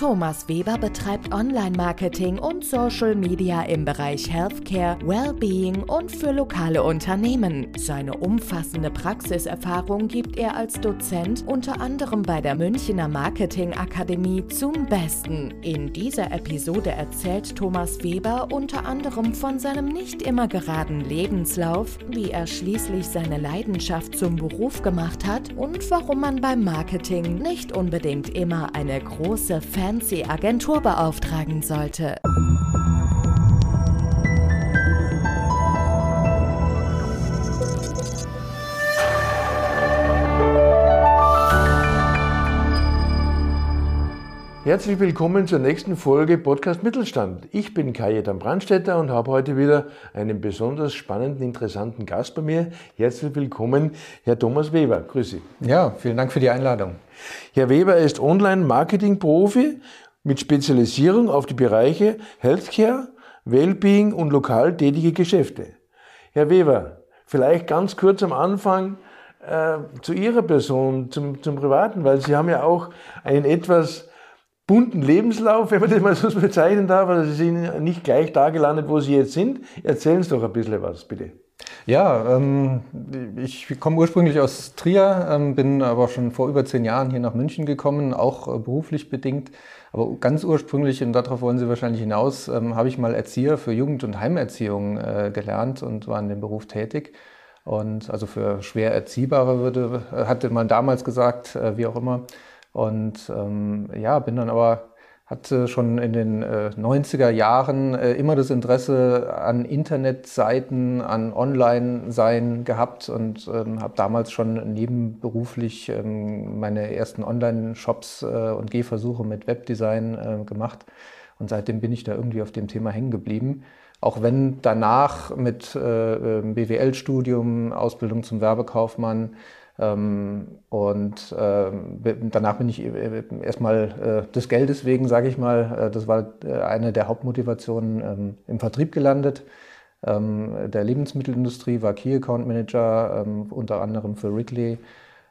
Thomas Weber betreibt Online-Marketing und Social Media im Bereich Healthcare, Wellbeing und für lokale Unternehmen. Seine umfassende Praxiserfahrung gibt er als Dozent unter anderem bei der Münchner Marketingakademie zum Besten. In dieser Episode erzählt Thomas Weber unter anderem von seinem nicht immer geraden Lebenslauf, wie er schließlich seine Leidenschaft zum Beruf gemacht hat und warum man beim Marketing nicht unbedingt immer eine große Fan fancy Agentur beauftragen sollte. Herzlich willkommen zur nächsten Folge Podcast Mittelstand. Ich bin Kajetan Brandstetter und habe heute wieder einen besonders spannenden, interessanten Gast bei mir. Herzlich willkommen, Herr Thomas Weber. Grüße. Ja, vielen Dank für die Einladung. Herr Weber ist Online-Marketing-Profi mit Spezialisierung auf die Bereiche Healthcare, Wellbeing und lokal tätige Geschäfte. Herr Weber, vielleicht ganz kurz am Anfang äh, zu Ihrer Person, zum, zum Privaten, weil Sie haben ja auch einen etwas bunten Lebenslauf, wenn man das mal so bezeichnen darf. Also Sie sind nicht gleich da gelandet, wo Sie jetzt sind. Erzählen Sie doch ein bisschen was, bitte. Ja, ähm, ich komme ursprünglich aus Trier, ähm, bin aber schon vor über zehn Jahren hier nach München gekommen, auch äh, beruflich bedingt. Aber ganz ursprünglich, und darauf wollen Sie wahrscheinlich hinaus, ähm, habe ich mal Erzieher für Jugend- und Heimerziehung äh, gelernt und war in dem Beruf tätig. Und also für schwer Erziehbare würde, äh, hatte man damals gesagt, wie auch immer. Und ähm, ja, bin dann aber, hatte schon in den äh, 90er Jahren äh, immer das Interesse an Internetseiten, an Online-Sein gehabt und ähm, habe damals schon nebenberuflich ähm, meine ersten Online-Shops äh, und Gehversuche mit Webdesign äh, gemacht. Und seitdem bin ich da irgendwie auf dem Thema hängen geblieben. Auch wenn danach mit äh, äh BWL-Studium, Ausbildung zum Werbekaufmann, und ähm, danach bin ich äh, erstmal äh, des Geldes wegen, sage ich mal, äh, das war eine der Hauptmotivationen ähm, im Vertrieb gelandet. der Lebensmittelindustrie war Key Account Manager, unter anderem für Wrigley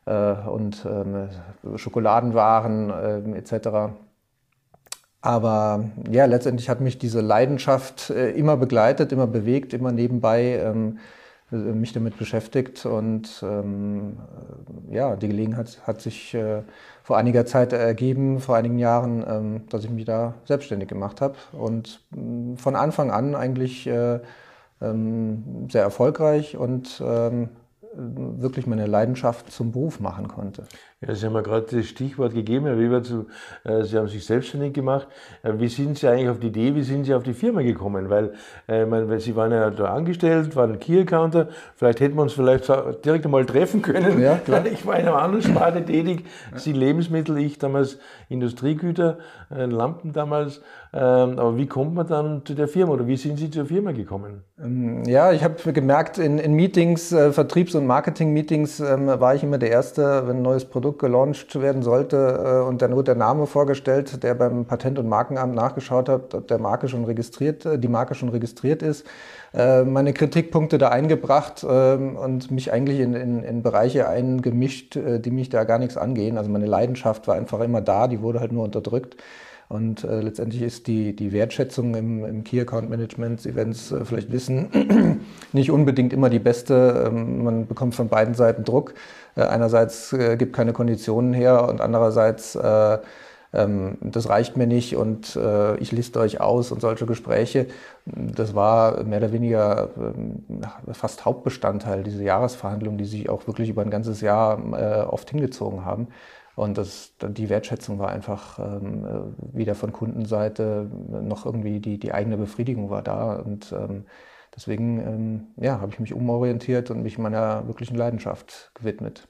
und Schokoladenwaren etc. Aber ja, letztendlich hat mich diese Leidenschaft immer begleitet, immer bewegt, immer nebenbei mich damit beschäftigt und ähm, äh, ja, die Gelegenheit hat sich äh, vor einiger Zeit ergeben, vor einigen Jahren, ähm, dass ich mich da selbstständig gemacht habe und äh, von Anfang an eigentlich äh, ähm, sehr erfolgreich und ähm, wirklich meine Leidenschaft zum Beruf machen konnte. Ja, Sie haben ja gerade das Stichwort gegeben, Herr Weber, zu, äh, Sie haben sich selbstständig gemacht. Äh, wie sind Sie eigentlich auf die Idee, wie sind Sie auf die Firma gekommen? Weil, äh, mein, weil Sie waren ja da angestellt, waren Key-Accounter, vielleicht hätten wir uns vielleicht direkt einmal treffen können. Ja, klar. Ich war in einer anderen Sparte tätig, Sie Lebensmittel, ich damals Industriegüter, äh, Lampen damals. Ähm, aber wie kommt man dann zu der Firma oder wie sind Sie zur Firma gekommen? Ähm, ja, ich habe gemerkt, in, in Meetings, äh, Vertriebs- und Marketing-Meetings ähm, war ich immer der Erste, wenn ein neues Produkt gelauncht werden sollte äh, und dann wurde der Name vorgestellt, der beim Patent- und Markenamt nachgeschaut hat, ob der Marke schon registriert, äh, die Marke schon registriert ist. Meine Kritikpunkte da eingebracht und mich eigentlich in, in, in Bereiche eingemischt, die mich da gar nichts angehen. Also meine Leidenschaft war einfach immer da, die wurde halt nur unterdrückt. Und äh, letztendlich ist die, die Wertschätzung im, im Key Account Management, Sie werden es äh, vielleicht wissen, nicht unbedingt immer die beste. Ähm, man bekommt von beiden Seiten Druck. Äh, einerseits äh, gibt keine Konditionen her und andererseits äh, ähm, das reicht mir nicht und äh, ich liste euch aus und solche Gespräche. Das war mehr oder weniger äh, fast Hauptbestandteil dieser Jahresverhandlungen, die sich auch wirklich über ein ganzes Jahr äh, oft hingezogen haben. Und das, die Wertschätzung war einfach ähm, äh, wieder von Kundenseite noch irgendwie die, die eigene Befriedigung war da. Und ähm, deswegen ähm, ja, habe ich mich umorientiert und mich meiner wirklichen Leidenschaft gewidmet.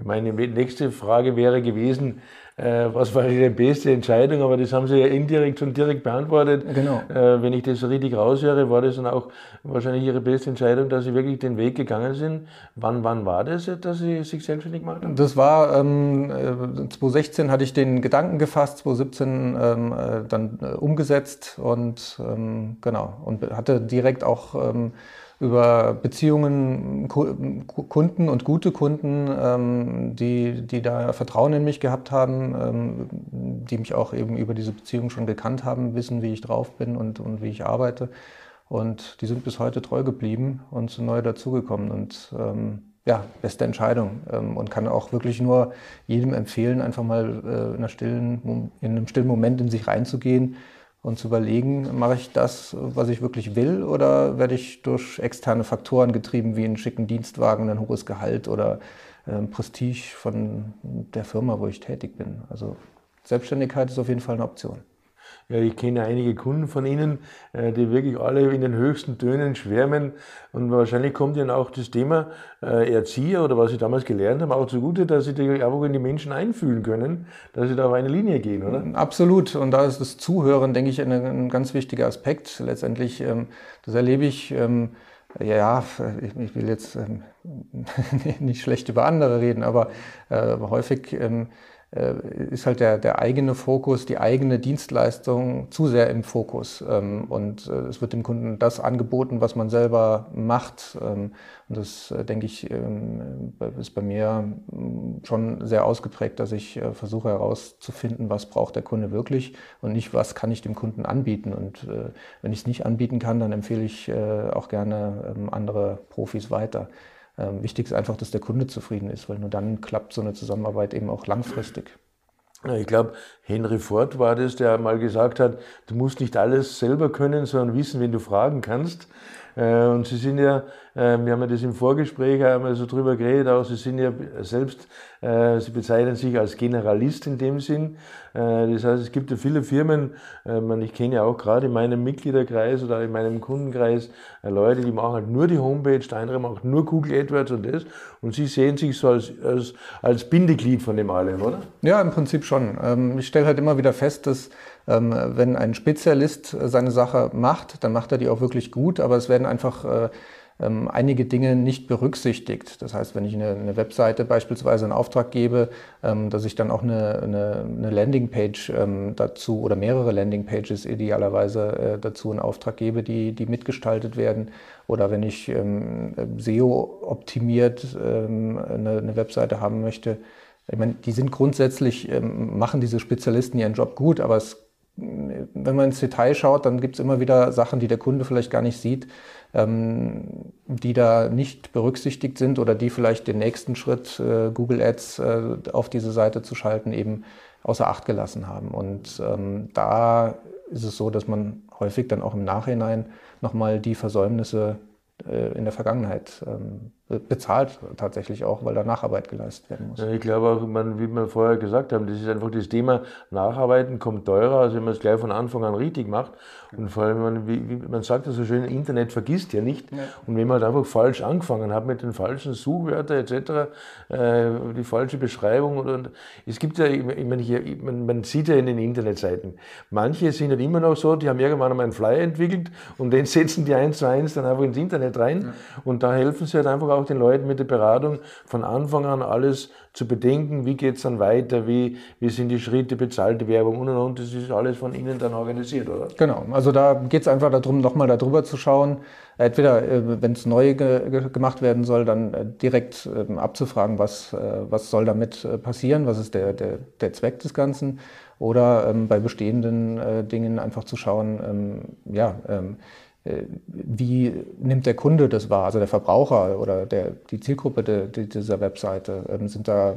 Meine nächste Frage wäre gewesen, äh, was war Ihre beste Entscheidung? Aber das haben Sie ja indirekt schon direkt beantwortet. Genau. Äh, wenn ich das richtig raushöre, war das dann auch wahrscheinlich Ihre beste Entscheidung, dass Sie wirklich den Weg gegangen sind. Wann, wann war das, dass Sie sich selbstständig gemacht haben? Das war ähm, 2016 äh, hatte ich den Gedanken gefasst, 2017 ähm, äh, dann äh, umgesetzt und ähm, genau und hatte direkt auch ähm, über Beziehungen, Kunden und gute Kunden, ähm, die, die da Vertrauen in mich gehabt haben, ähm, die mich auch eben über diese Beziehung schon gekannt haben, wissen, wie ich drauf bin und, und wie ich arbeite. Und die sind bis heute treu geblieben und sind neu dazugekommen. Und ähm, ja, beste Entscheidung ähm, und kann auch wirklich nur jedem empfehlen, einfach mal äh, in, stillen, in einem stillen Moment in sich reinzugehen und zu überlegen, mache ich das, was ich wirklich will, oder werde ich durch externe Faktoren getrieben, wie einen schicken Dienstwagen, ein hohes Gehalt oder äh, Prestige von der Firma, wo ich tätig bin. Also Selbstständigkeit ist auf jeden Fall eine Option. Ich kenne einige Kunden von Ihnen, äh, die wirklich alle in den höchsten Tönen schwärmen. Und wahrscheinlich kommt Ihnen auch das Thema äh, Erzieher oder was Sie damals gelernt haben auch zugute, dass Sie einfach in die Menschen einfühlen können, dass Sie da auf eine Linie gehen, oder? Absolut. Und da ist das Zuhören, denke ich, ein, ganz wichtiger Aspekt. Letztendlich, ähm, das erlebe ich. Ähm, ja, ich will jetzt ähm, nicht schlecht über andere reden, aber äh, häufig ist halt der, der eigene Fokus, die eigene Dienstleistung zu sehr im Fokus. Ähm, und äh, es wird dem Kunden das angeboten, was man selber macht. Ähm, und das, äh, denke ich, ähm, ist bei mir mm, schon sehr ausgeprägt, dass ich versuche herauszufinden, was braucht der Kunde wirklich und nicht, was kann ich dem Kunden anbieten. Und wenn ich es nicht anbieten kann, dann empfehle ich auch gerne andere Profis weiter. Ähm, wichtig ist einfach, dass der Kunde zufrieden ist, weil nur dann klappt so eine Zusammenarbeit eben auch langfristig. Ich glaube, Henry Ford war das, der mal gesagt hat, du musst nicht alles selber können, sondern wissen, wen du fragen kannst. Äh, und Sie sind ja, äh, wir haben ja das im Vorgespräch einmal so drüber geredet, auch Sie sind ja selbst, äh, Sie bezeichnen sich als Generalist in dem Sinn. Das heißt, es gibt ja viele Firmen, ich kenne ja auch gerade in meinem Mitgliederkreis oder in meinem Kundenkreis Leute, die machen halt nur die Homepage, der andere macht nur Google AdWords und das. Und Sie sehen sich so als, als, als Bindeglied von dem allem, oder? Ja, im Prinzip schon. Ähm, ich stelle halt immer wieder fest, dass wenn ein Spezialist seine Sache macht, dann macht er die auch wirklich gut, aber es werden einfach äh, ähm, einige Dinge nicht berücksichtigt. Das heißt, wenn ich eine, eine Webseite beispielsweise in Auftrag gebe, ähm, dass ich dann auch eine, eine, eine Landingpage ähm, dazu oder mehrere Landingpages idealerweise äh, dazu in Auftrag gebe, die, die mitgestaltet werden. Oder wenn ich ähm, SEO-optimiert ähm, eine, eine Webseite haben möchte, ich meine, die sind grundsätzlich, ähm, machen diese Spezialisten ihren Job gut, aber es wenn man ins Detail schaut, dann gibt es immer wieder Sachen, die der Kunde vielleicht gar nicht sieht, ähm, die da nicht berücksichtigt sind oder die vielleicht den nächsten Schritt, äh, Google Ads äh, auf diese Seite zu schalten, eben außer Acht gelassen haben. Und ähm, da ist es so, dass man häufig dann auch im Nachhinein nochmal die Versäumnisse äh, in der Vergangenheit ähm, bezahlt tatsächlich auch, weil da Nacharbeit geleistet werden muss. Ja, ich glaube auch, man, wie wir vorher gesagt haben, das ist einfach das Thema, Nacharbeiten kommt teurer, als wenn man es gleich von Anfang an richtig macht. Und vor allem, man, wie, wie man sagt ja so schön, Internet vergisst ja nicht. Ja. Und wenn man halt einfach falsch angefangen hat mit den falschen Suchwörtern etc., äh, die falsche Beschreibung und, und, es gibt ja, ich meine, hier, man, man, sieht ja in den Internetseiten, manche sind halt immer noch so, die haben irgendwann einmal einen Flyer entwickelt und den setzen die eins zu eins dann einfach ins Internet rein ja. und da helfen sie halt einfach auch den Leuten mit der Beratung von Anfang an alles zu bedenken, wie geht es dann weiter, wie, wie sind die Schritte, bezahlte Werbung und und und. Das ist alles von Ihnen dann organisiert, oder? Genau, also da geht es einfach darum, nochmal darüber zu schauen. Entweder, äh, wenn es neu ge gemacht werden soll, dann äh, direkt ähm, abzufragen, was, äh, was soll damit passieren, was ist der, der, der Zweck des Ganzen. Oder ähm, bei bestehenden Dingen einfach zu schauen, ähm, ja, äh, wie nimmt der Kunde das wahr, also der Verbraucher oder der, die Zielgruppe de, de dieser Webseite? Ähm, sind da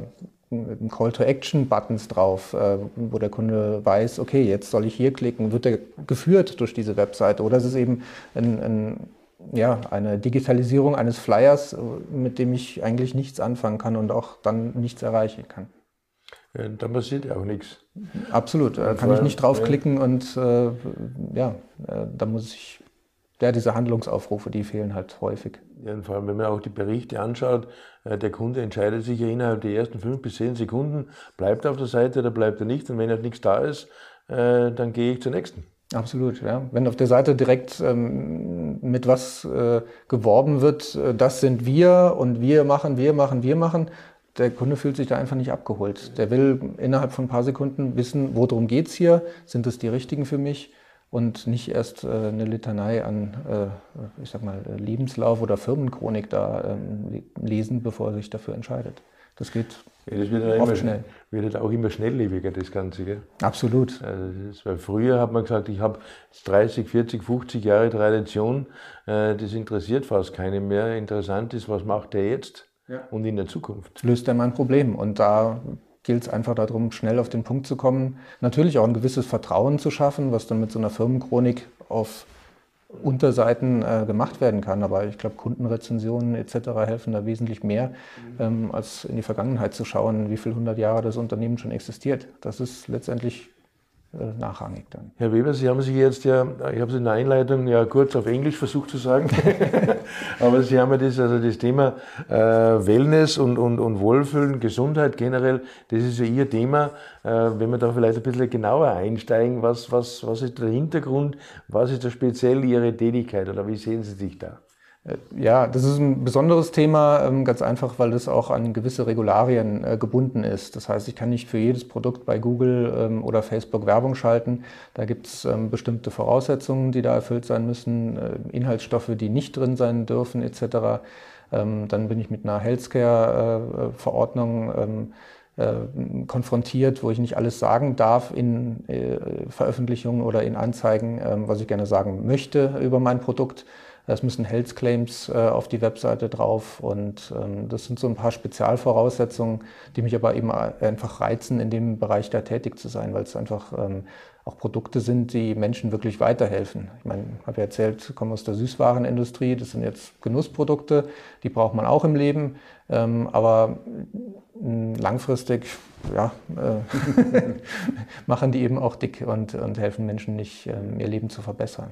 Call-to-Action-Buttons drauf, äh, wo der Kunde weiß, okay, jetzt soll ich hier klicken, wird er geführt durch diese Webseite oder ist es eben ein, ein, ja, eine Digitalisierung eines Flyers, mit dem ich eigentlich nichts anfangen kann und auch dann nichts erreichen kann? Ja, da passiert ja auch nichts. Absolut, da kann ich nicht draufklicken ja. und äh, ja, äh, da muss ich ja, diese Handlungsaufrufe, die fehlen halt häufig. Ja, und vor allem, wenn man auch die Berichte anschaut, äh, der Kunde entscheidet sich ja innerhalb der ersten fünf bis zehn Sekunden, bleibt er auf der Seite oder bleibt er nicht. Und wenn halt nichts da ist, äh, dann gehe ich zur nächsten. Absolut, ja. Wenn auf der Seite direkt ähm, mit was äh, geworben wird, äh, das sind wir und wir machen, wir machen, wir machen, der Kunde fühlt sich da einfach nicht abgeholt. Der will innerhalb von ein paar Sekunden wissen, worum geht es hier, sind es die richtigen für mich und nicht erst äh, eine Litanei an, äh, ich sag mal, Lebenslauf oder Firmenchronik da ähm, lesen, bevor er sich dafür entscheidet. Das geht ja, das wird oft immer, schnell. Wird auch immer schnelllebiger, das Ganze. Gell? Absolut. Also ist, weil früher hat man gesagt, ich habe 30, 40, 50 Jahre Tradition, äh, das interessiert fast keinen mehr. Interessant ist, was macht der jetzt ja. und in der Zukunft. Löst er mein Problem. Und da gilt es einfach darum, schnell auf den Punkt zu kommen. Natürlich auch ein gewisses Vertrauen zu schaffen, was dann mit so einer Firmenchronik auf Unterseiten äh, gemacht werden kann. Aber ich glaube, Kundenrezensionen etc. helfen da wesentlich mehr, ähm, als in die Vergangenheit zu schauen, wie viele hundert Jahre das Unternehmen schon existiert. Das ist letztendlich nachrangig dann. Herr Weber, Sie haben sich jetzt ja, ich habe es in der Einleitung ja kurz auf Englisch versucht zu sagen, aber Sie haben ja das, also das Thema äh, Wellness und, und, und Wohlfühlen, Gesundheit generell, das ist ja Ihr Thema. Äh, wenn wir da vielleicht ein bisschen genauer einsteigen, was, was, was ist der Hintergrund, was ist da speziell Ihre Tätigkeit oder wie sehen Sie sich da? Äh, ja, das ist ein besonderes Thema, ähm, ganz einfach, weil das auch an gewisse Regularien äh, gebunden ist. Das heißt, ich kann nicht für jedes Produkt bei Google ähm, oder Facebook Werbung schalten. Da gibt es ähm, bestimmte Voraussetzungen, die da erfüllt sein müssen, äh, Inhaltsstoffe, die nicht drin sein dürfen, etc. Dann bin ich mit einer Healthcare-Verordnung konfrontiert, wo ich nicht alles sagen darf in Veröffentlichungen oder in Anzeigen, was ich gerne sagen möchte über mein Produkt. Es müssen Health Claims äh, auf die Webseite drauf und ähm, das sind so ein paar Spezialvoraussetzungen, die mich aber eben einfach reizen, in dem Bereich da tätig zu sein, weil es einfach ähm, auch Produkte sind, die Menschen wirklich weiterhelfen. Ich meine, habe ja erzählt, komme aus der Süßwarenindustrie, das sind jetzt Genussprodukte, die braucht man auch im Leben, ähm, aber langfristig ja, äh, machen die eben auch dick und, und helfen Menschen nicht, ähm, ihr Leben zu verbessern.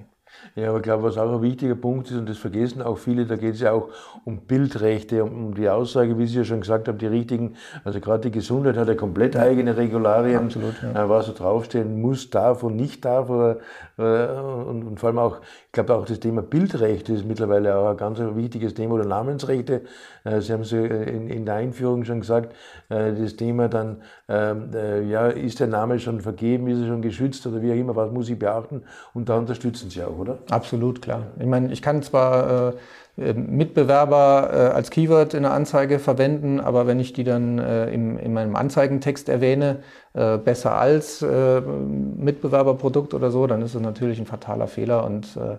Ja, aber ich glaube, was auch ein wichtiger Punkt ist, und das vergessen auch viele, da geht es ja auch um Bildrechte, um die Aussage, wie Sie ja schon gesagt haben, die richtigen, also gerade die Gesundheit hat ja komplett eigene Regularien, Absolut, ja. Äh, was so draufstehen muss, darf und nicht darf. Oder, äh, und, und vor allem auch, ich glaube auch das Thema Bildrechte ist mittlerweile auch ein ganz wichtiges Thema oder Namensrechte. Äh, Sie haben es in, in der Einführung schon gesagt, das Thema dann, ähm, ja, ist der Name schon vergeben, ist er schon geschützt oder wie auch immer, was muss ich beachten? Und da unterstützen Sie auch, oder? Absolut, klar. Ich meine, ich kann zwar äh, Mitbewerber äh, als Keyword in der Anzeige verwenden, aber wenn ich die dann äh, im, in meinem Anzeigentext erwähne, äh, besser als äh, Mitbewerberprodukt oder so, dann ist das natürlich ein fataler Fehler und äh,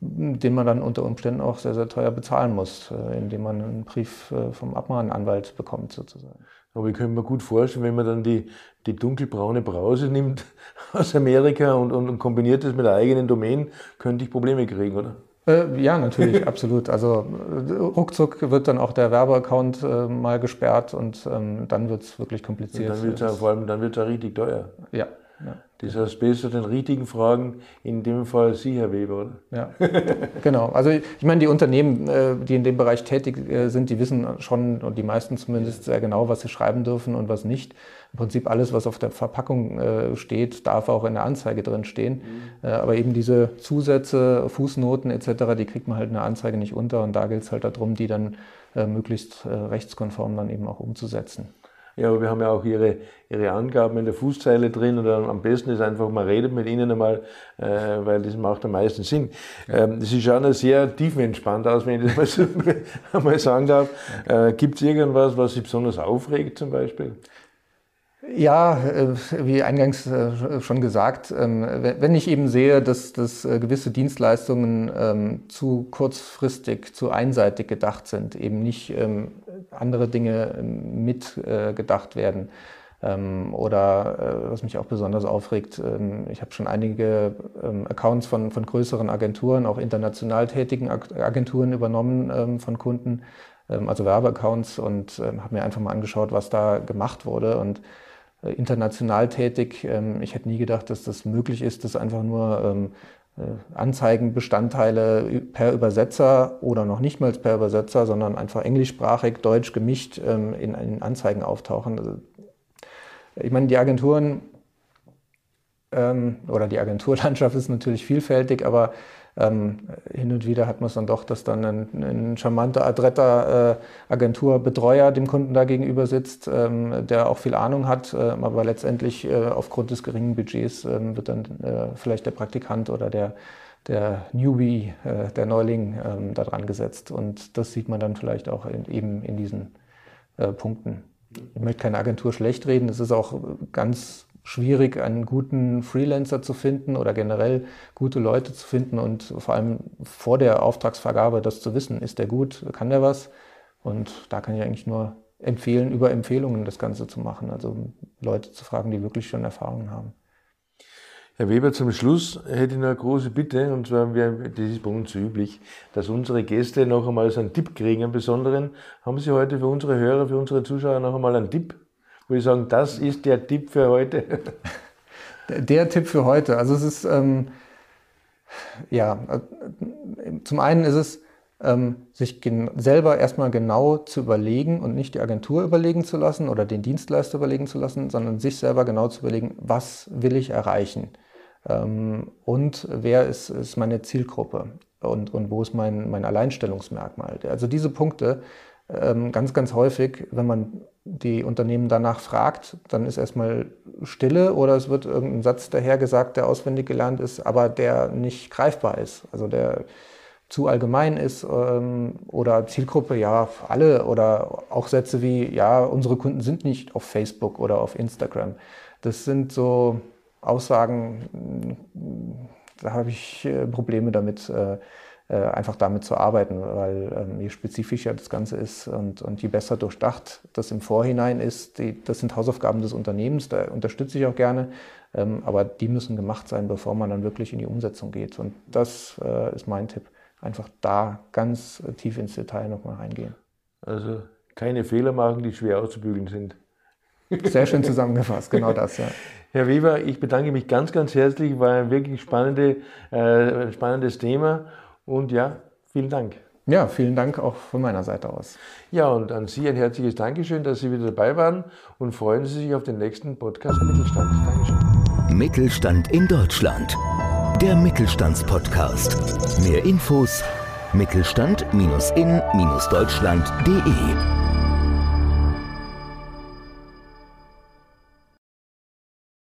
den man dann unter Umständen auch sehr, sehr teuer bezahlen muss, indem man einen Brief vom Abmahnanwalt bekommt sozusagen. Aber ich könnte mir gut vorstellen, wenn man dann die, die dunkelbraune Brause nimmt aus Amerika und, und kombiniert das mit der eigenen Domain, könnte ich Probleme kriegen, oder? Äh, ja, natürlich, absolut. Also ruckzuck wird dann auch der Werbeaccount äh, mal gesperrt und ähm, dann wird es wirklich kompliziert. Und dann wird es ja, vor allem dann wird's ja richtig teuer. Ja. Ja. Das heißt, besser den richtigen Fragen, in dem Fall Sie, Herr Weber, oder? Ja, genau. Also ich meine, die Unternehmen, äh, die in dem Bereich tätig äh, sind, die wissen schon, und die meisten zumindest, sehr genau, was sie schreiben dürfen und was nicht. Im Prinzip alles, was auf der Verpackung äh, steht, darf auch in der Anzeige drin stehen. Mhm. Aber eben diese Zusätze, Fußnoten etc., die kriegt man halt in der Anzeige nicht unter. Und da gilt es halt darum, die dann möglichst rechtskonform dann eben auch umzusetzen. Ja, aber wir haben ja auch Ihre, Ihre Angaben in der Fußzeile drin oder am besten ist einfach, man redet mit Ihnen einmal, äh, weil das macht am meisten Sinn. Ähm, Sie schauen sehr tiefenentspannt aus, wenn ich das mal, so, mal sagen darf. Äh, Gibt es irgendwas, was Sie besonders aufregt zum Beispiel? Ja, äh, wie eingangs äh, schon gesagt, ähm, wenn ich eben sehe, dass, dass äh, gewisse Dienstleistungen ähm, zu kurzfristig, zu einseitig gedacht sind, eben nicht ähm, andere Dinge mitgedacht werden, oder was mich auch besonders aufregt, ich habe schon einige Accounts von, von größeren Agenturen, auch international tätigen Agenturen übernommen von Kunden, also Werbeaccounts und habe mir einfach mal angeschaut, was da gemacht wurde und äh, international tätig. Ähm, ich hätte nie gedacht, dass das möglich ist, dass einfach nur ähm, Anzeigenbestandteile per Übersetzer oder noch nicht mal per Übersetzer, sondern einfach englischsprachig, deutsch gemischt ähm, in, in Anzeigen auftauchen. Also, ich meine, die Agenturen ähm, oder die Agenturlandschaft ist natürlich vielfältig, aber ähm, hin und wieder hat man es dann doch, dass dann ein, ein charmanter, adretter äh, Agenturbetreuer dem Kunden da gegenüber sitzt, ähm, der auch viel Ahnung hat, äh, aber letztendlich äh, aufgrund des geringen Budgets ähm, wird dann äh, vielleicht der Praktikant oder der, der Newbie, äh, der Neuling ähm, da dran gesetzt. Und das sieht man dann vielleicht auch in, eben in diesen äh, Punkten. Ich möchte keine Agentur schlecht reden, es ist auch ganz schwierig, einen guten Freelancer zu finden oder generell gute Leute zu finden und vor allem vor der Auftragsvergabe das zu wissen. Ist der gut? Kann der was? Und da kann ich eigentlich nur empfehlen, über Empfehlungen das Ganze zu machen. Also Leute zu fragen, die wirklich schon Erfahrungen haben. Herr Weber, zum Schluss hätte ich noch eine große Bitte, und zwar, das ist bei uns üblich, dass unsere Gäste noch einmal so einen Tipp kriegen, einen besonderen. Haben Sie heute für unsere Hörer, für unsere Zuschauer noch einmal einen Tipp würde ich sagen, das ist der Tipp für heute. Der, der Tipp für heute. Also es ist, ähm, ja, zum einen ist es, ähm, sich selber erstmal genau zu überlegen und nicht die Agentur überlegen zu lassen oder den Dienstleister überlegen zu lassen, sondern sich selber genau zu überlegen, was will ich erreichen ähm, und wer ist, ist meine Zielgruppe und, und wo ist mein, mein Alleinstellungsmerkmal. Also diese Punkte ähm, ganz, ganz häufig, wenn man die Unternehmen danach fragt, dann ist erstmal Stille oder es wird irgendein Satz dahergesagt, der auswendig gelernt ist, aber der nicht greifbar ist. Also der zu allgemein ist ähm, oder Zielgruppe, ja, alle oder auch Sätze wie, ja, unsere Kunden sind nicht auf Facebook oder auf Instagram. Das sind so Aussagen, da habe ich äh, Probleme damit. Äh, einfach damit zu arbeiten, weil ähm, je spezifischer das Ganze ist und, und je besser durchdacht das im Vorhinein ist, die, das sind Hausaufgaben des Unternehmens, da unterstütze ich auch gerne, ähm, aber die müssen gemacht sein, bevor man dann wirklich in die Umsetzung geht. Und das äh, ist mein Tipp, einfach da ganz tief ins Detail nochmal reingehen. Also keine Fehler machen, die schwer auszubügeln sind. Sehr schön zusammengefasst, genau das, ja. Herr Weber, ich bedanke mich ganz, ganz herzlich, war ein wirklich spannende, äh, spannendes Thema und ja, vielen Dank. Ja, vielen Dank auch von meiner Seite aus. Ja, und an Sie ein herzliches Dankeschön, dass Sie wieder dabei waren und freuen Sie sich auf den nächsten Podcast Mittelstand. Dankeschön. Mittelstand in Deutschland. Der Mittelstandspodcast. Mehr Infos mittelstand-in-deutschland.de